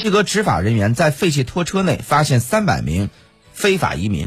西格执法人员在废弃拖车内发现三百名非法移民。